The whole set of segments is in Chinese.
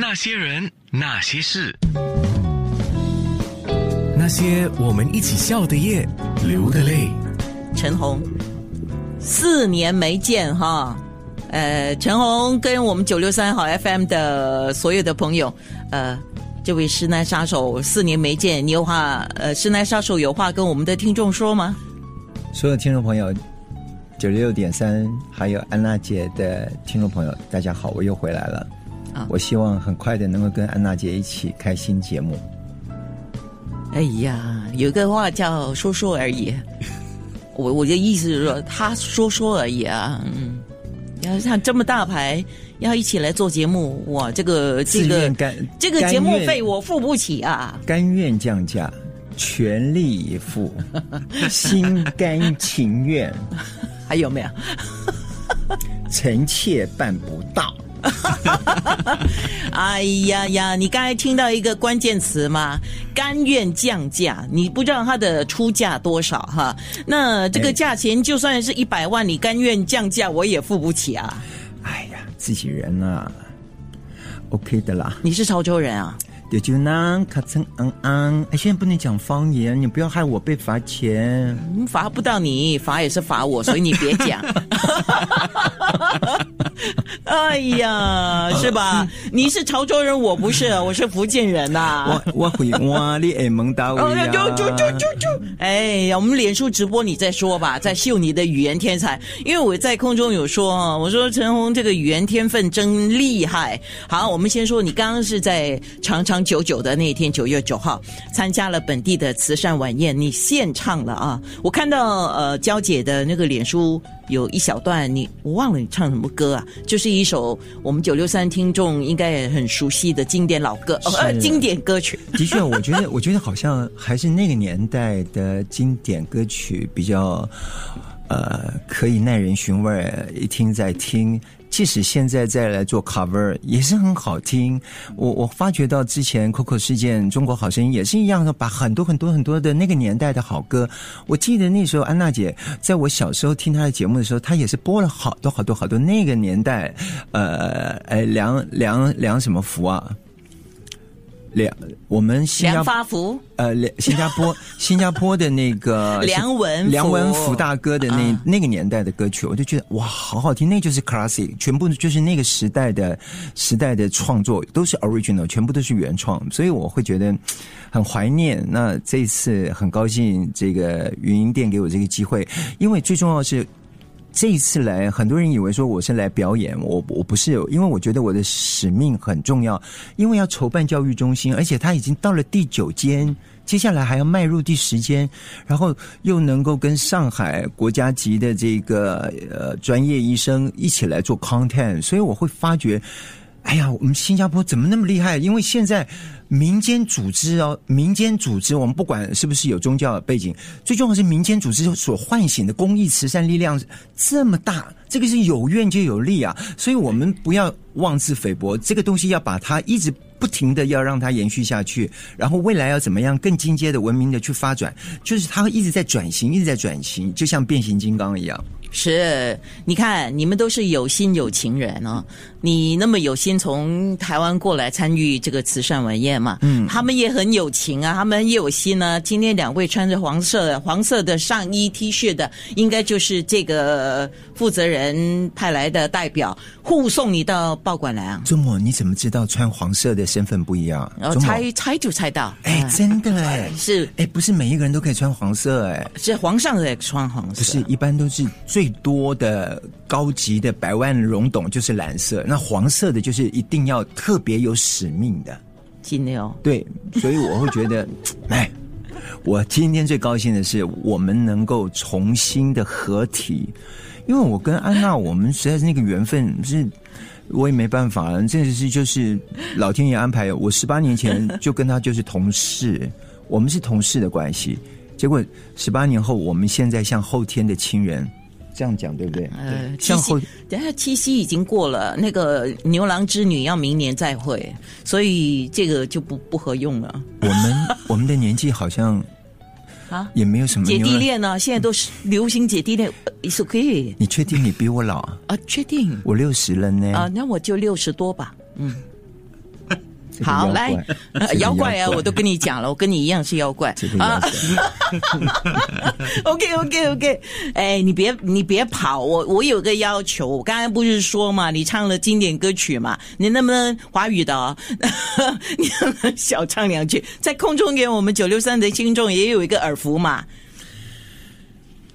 那些人，那些事，那些我们一起笑的夜，流的泪。陈红，四年没见哈，呃，陈红跟我们九六三号 FM 的所有的朋友，呃，这位师奶杀手四年没见，你有话，呃，师奶杀手有话跟我们的听众说吗？所有听众朋友，九六点三，还有安娜姐的听众朋友，大家好，我又回来了。啊，我希望很快的能够跟安娜姐一起开新节目。哎呀，有个话叫说说而已。我我的意思是说，他说说而已啊。嗯，要像这么大牌，要一起来做节目，哇，这个这个这个节目费我付不起啊。甘愿降价，全力以赴，心甘情愿。还有没有？臣妾办不到。哎呀呀！你刚才听到一个关键词吗？甘愿降价，你不知道他的出价多少哈？那这个价钱就算是一百万，你甘愿降价，我也付不起啊！哎呀，自己人啊，OK 的啦。你是潮州人啊？就就那卡层昂昂，哎，现在不能讲方言，你不要害我被罚钱。罚不到你，罚也是罚我，所以你别讲。哎呀，是吧？你是潮州人，我不是，我是福建人呐。我我会哇，你爱蒙大威呀！就就就就就，哎呀，我们脸书直播，你再说吧，在秀你的语言天才。因为我在空中有说，我说陈红这个语言天分真厉害。好，我们先说，你刚刚是在长长。九九的那一天，九月九号，参加了本地的慈善晚宴，你献唱了啊！我看到呃，娇姐的那个脸书有一小段，你我忘了你唱什么歌啊？就是一首我们九六三听众应该也很熟悉的经典老歌，呃，经典歌曲。的确，我觉得，我觉得好像还是那个年代的经典歌曲比较，呃，可以耐人寻味，一听再听。即使现在再来做 cover 也是很好听。我我发觉到之前 Coco 事件、中国好声音也是一样的，把很多很多很多的那个年代的好歌。我记得那时候安娜姐在我小时候听她的节目的时候，她也是播了好多好多好多那个年代，呃，哎，梁梁梁什么福啊？梁，我们新加坡呃，新加坡 新加坡的那个 梁文梁文福大哥的那那个年代的歌曲，我就觉得哇，好好听，那就是 classic，全部就是那个时代的时代的创作，都是 original，全部都是原创，所以我会觉得很怀念。那这一次很高兴，这个云音店给我这个机会，因为最重要是。这一次来，很多人以为说我是来表演，我我不是，因为我觉得我的使命很重要，因为要筹办教育中心，而且他已经到了第九间，接下来还要迈入第十间，然后又能够跟上海国家级的这个呃专业医生一起来做 content，所以我会发觉。哎呀，我们新加坡怎么那么厉害？因为现在民间组织哦，民间组织，我们不管是不是有宗教背景，最重要是民间组织所唤醒的公益慈善力量这么大，这个是有愿就有利啊！所以我们不要妄自菲薄，这个东西要把它一直不停的要让它延续下去，然后未来要怎么样更进阶的文明的去发展，就是它会一直在转型，一直在转型，就像变形金刚一样。是，你看，你们都是有心有情人哦。你那么有心从台湾过来参与这个慈善晚宴嘛？嗯，他们也很有情啊，他们也有心呢。今天两位穿着黄色黄色的上衣 T 恤的，应该就是这个负责人派来的代表护送你到报馆来啊。周末你怎么知道穿黄色的身份不一样？然后猜猜就猜到，哎，真的哎，是哎，不是每一个人都可以穿黄色哎，是皇上也穿黄色，不是一般都是最多的高级的百万荣董就是蓝色。那黄色的，就是一定要特别有使命的，金牛。对，所以我会觉得，哎，我今天最高兴的是，我们能够重新的合体，因为我跟安娜，我们实在是那个缘分是，我也没办法，这是就是老天爷安排。我十八年前就跟他就是同事，我们是同事的关系，结果十八年后，我们现在像后天的亲人。这样讲对不对？呃，七夕，等下七夕已经过了，那个牛郎织女要明年再会，所以这个就不不合用了。我们我们的年纪好像啊，也没有什么姐弟恋呢。现在都是流行姐弟恋，It's okay。你确定你比我老啊？啊确定，我六十了呢。啊，那我就六十多吧。嗯，这个好，来妖怪啊，我都跟你讲了，我跟你一样是妖怪这个妖啊。OK OK OK，哎，你别你别跑，我我有个要求，我刚才不是说嘛，你唱了经典歌曲嘛，你能不能华语的、哦？你能不能小唱两句，在空中给我们九六三的听众也有一个耳福嘛。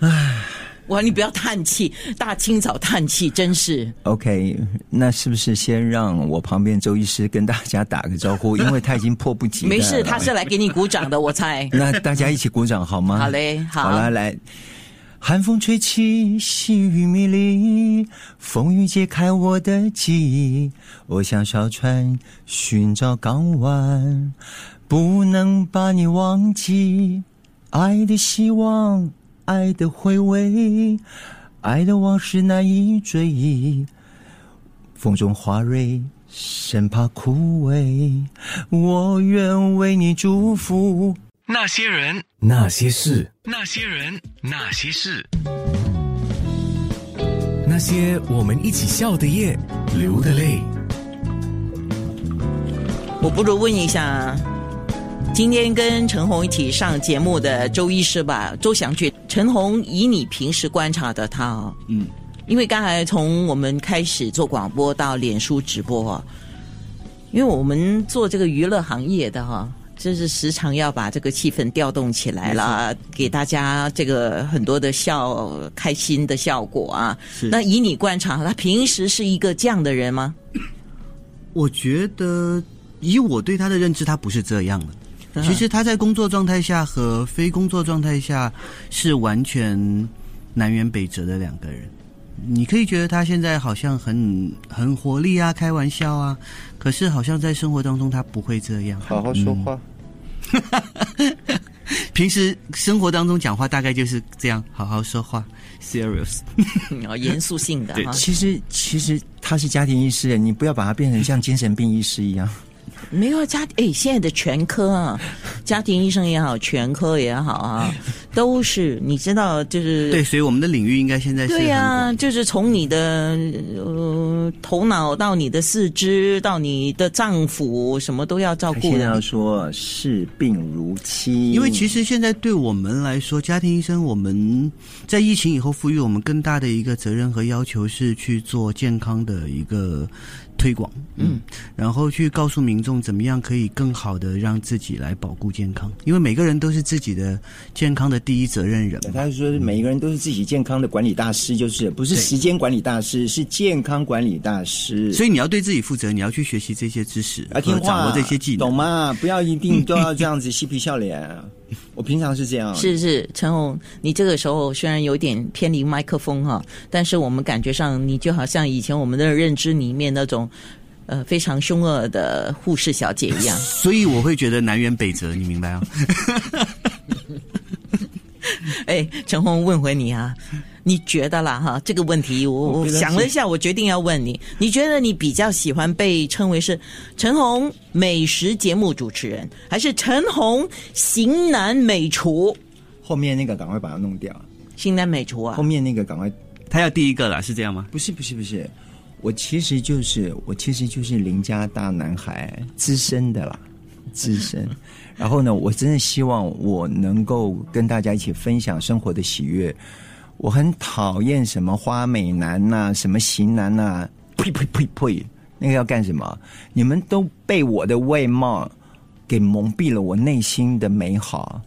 唉，哇，你不要叹气，大清早叹气，真是。OK，那是不是先让我旁边周医师跟大家打个招呼？因为他已经迫不及待了。没事，他是来给你鼓掌的，我猜。那大家一起鼓掌好吗？好嘞好好来来。寒风吹起，细雨迷离，风雨揭开我的记忆。我像小船寻找港湾，不能把你忘记。爱的希望，爱的回味，爱的往事难以追忆。风中花蕊，生怕枯萎。我愿为你祝福。那些人，那些事，那些人，那些事，那些我们一起笑的夜，流的泪。我不如问一下，今天跟陈红一起上节目的周医师吧，周祥俊。陈红，以你平时观察的他啊，嗯，因为刚才从我们开始做广播到脸书直播啊，因为我们做这个娱乐行业的哈、就是时常要把这个气氛调动起来了，给大家这个很多的笑开心的效果啊。是那以你观察，他平时是一个这样的人吗？我觉得以我对他的认知，他不是这样的。其实他在工作状态下和非工作状态下是完全南辕北辙的两个人。你可以觉得他现在好像很很活力啊，开玩笑啊，可是好像在生活当中他不会这样。好好说话。平时生活当中讲话大概就是这样，好好说话，serious。哦，严肃性的对哈。其实其实他是家庭医师，你不要把他变成像精神病医师一样。没有家哎，现在的全科啊，家庭医生也好，全科也好啊，都是你知道，就是对，所以我们的领域应该现在是对呀、就是从你的呃头脑到你的四肢到你的脏腑，什么都要照顾现在要。说视病如期，因为其实现在对我们来说，家庭医生我们在疫情以后赋予我们更大的一个责任和要求是去做健康的一个推广，嗯，然后去告诉民众怎么样可以更好的让自己来保护健康，因为每个人都是自己的健康的第一责任人。他是说每一个人都是自己健康的管理大师，就是不是时间管理大师，是健康管理大师。所以你要对自己负责，你要去学习这些知识，要听话，掌握这些技能，懂？吗？不要一定都要这样子嬉皮笑脸。我平常是这样，是是，陈红，你这个时候虽然有点偏离麦克风哈，但是我们感觉上你就好像以前我们的认知里面那种，呃，非常凶恶的护士小姐一样。所以我会觉得南辕北辙，你明白啊？哎，陈红问回你啊，你觉得啦哈？这个问题我想了一下，我决定要问你，你觉得你比较喜欢被称为是陈红美食节目主持人，还是陈红型男美厨？后面那个赶快把它弄掉，型男美厨啊后，面那个赶快他要第一个啦，是这样吗？不是不是不是，我其实就是我其实就是邻家大男孩，资深的啦，资深。然后呢，我真的希望我能够跟大家一起分享生活的喜悦。我很讨厌什么花美男呐、什么型男呐、呸呸呸呸，那个要干什么？你们都被我的外貌给蒙蔽了我内心的美好。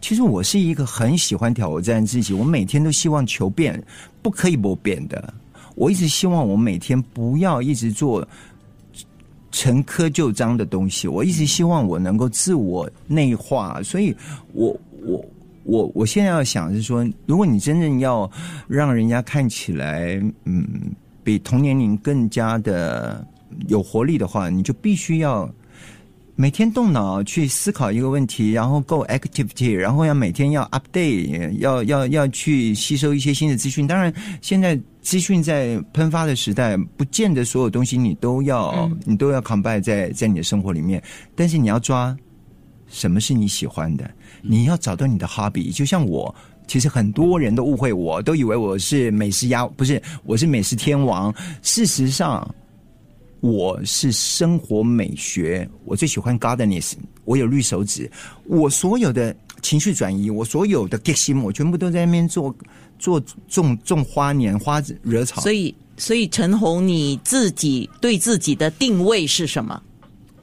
其实我是一个很喜欢挑战自己，我每天都希望求变，不可以不变的。我一直希望我每天不要一直做陈科旧章的东西，我一直希望我能够自我内化，所以我我我我现在要想是说，如果你真正要让人家看起来，嗯，比同年龄更加的有活力的话，你就必须要。每天动脑去思考一个问题，然后够 activity，然后要每天要 update，要要要去吸收一些新的资讯。当然，现在资讯在喷发的时代，不见得所有东西你都要、你都要 combine 在在你的生活里面。但是你要抓什么是你喜欢的，你要找到你的 hobby。就像我，其实很多人都误会我，都以为我是美食鸭，不是，我是美食天王。事实上，我是生活美学，我最喜欢 gardening，我有绿手指，我所有的情绪转移，我所有的 get 心，我全部都在那边做做种种花年花惹草。所以，所以陈红，你自己对自己的定位是什么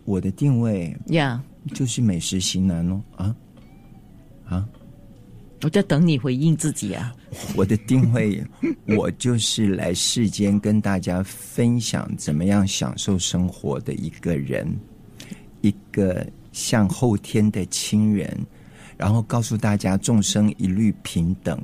我的定位呀就是美食型男哦啊啊！我在等你回应自己啊。我的定位，我就是来世间跟大家分享怎么样享受生活的一个人，一个像后天的亲人，然后告诉大家众生一律平等，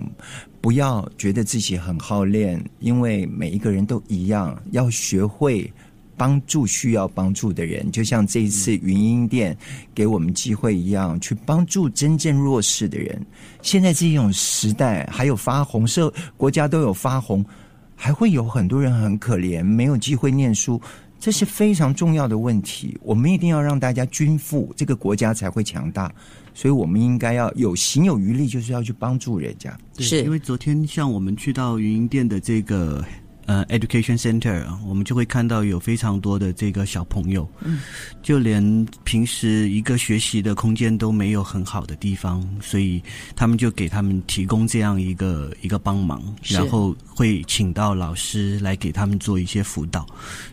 不要觉得自己很好练，因为每一个人都一样，要学会。帮助需要帮助的人，就像这一次云音店给我们机会一样，去帮助真正弱势的人。现在这种时代，还有发红色国家都有发红，还会有很多人很可怜，没有机会念书，这是非常重要的问题。我们一定要让大家均富，这个国家才会强大。所以我们应该要有行有余力，就是要去帮助人家。对是因为昨天像我们去到云云店的这个呃 education center，啊我们就会看到有非常多的这个小朋友，嗯，就连平时一个学习的空间都没有很好的地方，所以他们就给他们提供这样一个一个帮忙，然后会请到老师来给他们做一些辅导，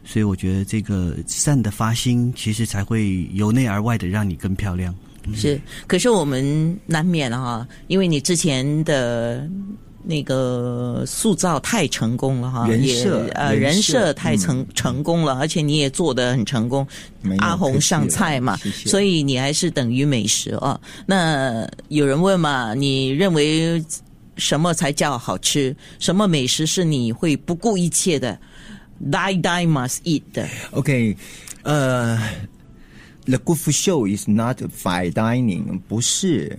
所以我觉得这个善的发心，其实才会由内而外的让你更漂亮。是，可是我们难免哈，因为你之前的那个塑造太成功了哈，人也设呃人人设设太成、成功了，而且你也做的很成功阿红上菜嘛所以你还是等于美食啊。那有人问嘛，你认为什么才叫好吃？什么美食是你会不顾一切的？Die die must eat 的。OK，呃。The good food show is not fine dining，不是，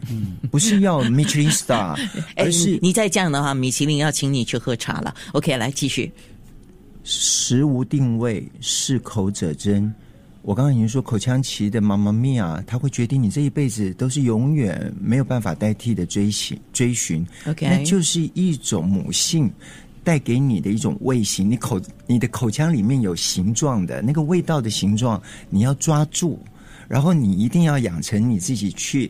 不是要 Michelin star，哎，而是你你再这样的话，米其林要请你去喝茶了。OK，来继续。食无定位，适口者珍。我刚刚已经说，口腔期的妈妈咪啊，它会决定你这一辈子都是永远没有办法代替的追寻追寻。OK 那就是一种母性带给你的一种味型。你口你的口腔里面有形状的那个味道的形状，你要抓住，然后你一定要养成你自己去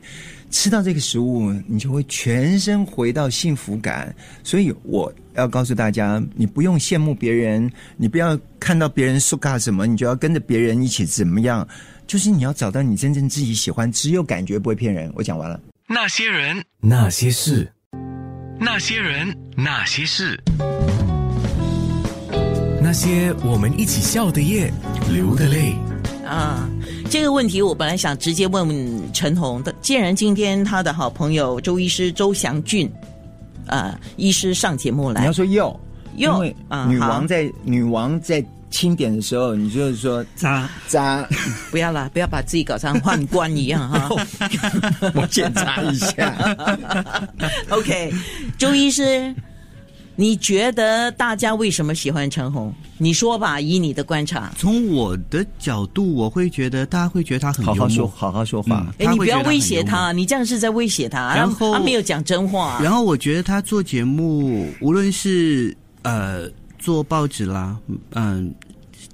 吃到这个食物，你就会全身回到幸福感。所以我要告诉大家，你不用羡慕别人，你不要看到别人说干什么，你就要跟着别人一起怎么样。就是你要找到你真正自己喜欢，只有感觉不会骗人。我讲完了。那些人，那些事，那些人，那些事，那些我们一起笑的夜，流的泪。啊，这个问题我本来想直接问问陈红的，既然今天他的好朋友周医师周祥俊，啊，医师上节目来你要，说又，又因为啊女王在、女王在清点的时候，你就是说渣渣，不要啦，不要把自己搞成宦官一样哈。我检查一下。OK，周医师，你觉得大家为什么喜欢陈红？你说吧，以你的观察。从我的角度，我会觉得大家会觉得他很幽默好好说，好好说话。哎，你不要威胁他，你这样是在威胁他。然后他没有讲真话。然后我觉得他做节目，无论是呃做报纸啦，嗯、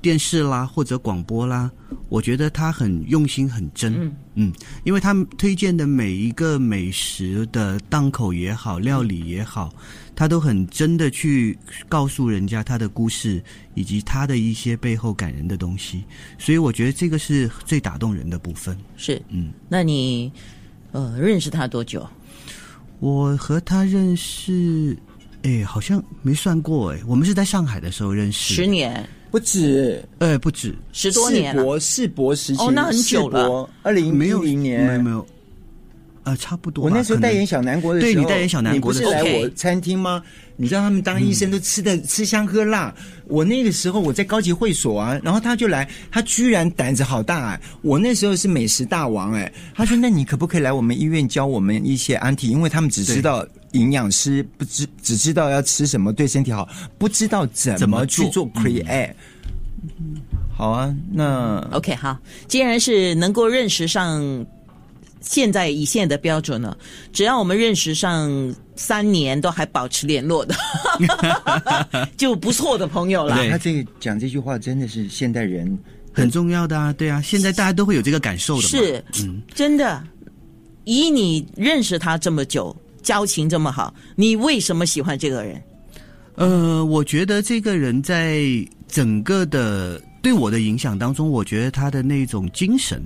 电视啦或者广播啦，我觉得他很用心、很真。嗯因为他们推荐的每一个美食的档口也好，料理也好，他都很真的去告诉人家他的故事，以及他的一些背后感人的东西。所以我觉得这个是最打动人的部分。是，嗯，那你呃认识他多久？我和他认识，哎，好像没算过哎。我们是在上海的时候认识，十，年、不止。呃，不止，十多年了。世博世博时期，哦那很久了。二零没有零年没有没有，呃，差不多。我那时候代言小南国的时候，对你代言小南国的你不是来我餐厅吗？你知道他们当医生都吃的、吃香喝辣。我那个时候我在高级会所啊，然后他就来，他居然胆子好大哎、我那时候是美食大王哎、他说那你可不可以来我们医院教我们一些安体？因为他们只知道营养师不知只知道要吃什么对身体好，不知道怎怎么去做 create。好啊，那 OK，好，既然是能够认识上现在以现在的标准呢，只要我们认识上三年都还保持联络的，就不错的朋友了。对他这个讲这句话真的是现代人很重要的啊，对啊，现在大家都会有这个感受的嘛。是，嗯，真的。以你认识他这么久，交情这么好，你为什么喜欢这个人？呃，我觉得这个人在整个的对我的影响当中，我觉得他的那种精神，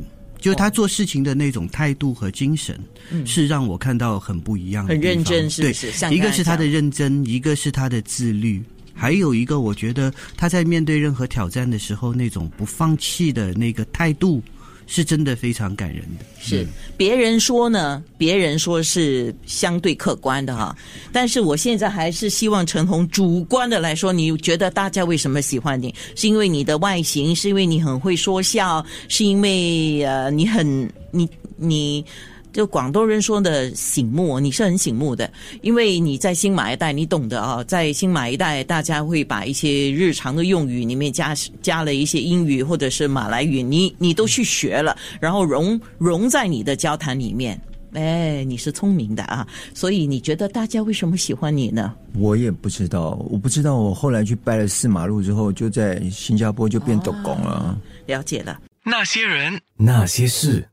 就是他做事情的那种态度和精神，是让我看到很不一样的很。认真是不对是一个是他的认真，一个是他的自律。还有一个，我觉得他在面对任何挑战的时候，那种不放弃的那个态度，是真的非常感人的。是别人说呢，别人说是相对客观的哈，但是我现在还是希望陈红主观的来说，你觉得大家为什么喜欢你？是因为你的外形，是因为你很会说笑，是因为呃你很你你。就广东人说的醒目，你是很醒目的，因为你在新马一带，你懂得啊，在新马一带，大家会把一些日常的用语里面加加了一些英语或者是马来语，你你都去学了，然后融融在你的交谈里面。哎，你是聪明的啊，所以你觉得大家为什么喜欢你呢？我也不知道，我不知道，我后来去拜了四马路之后，就在新加坡就变抖工了。了解了。那些人，那些事。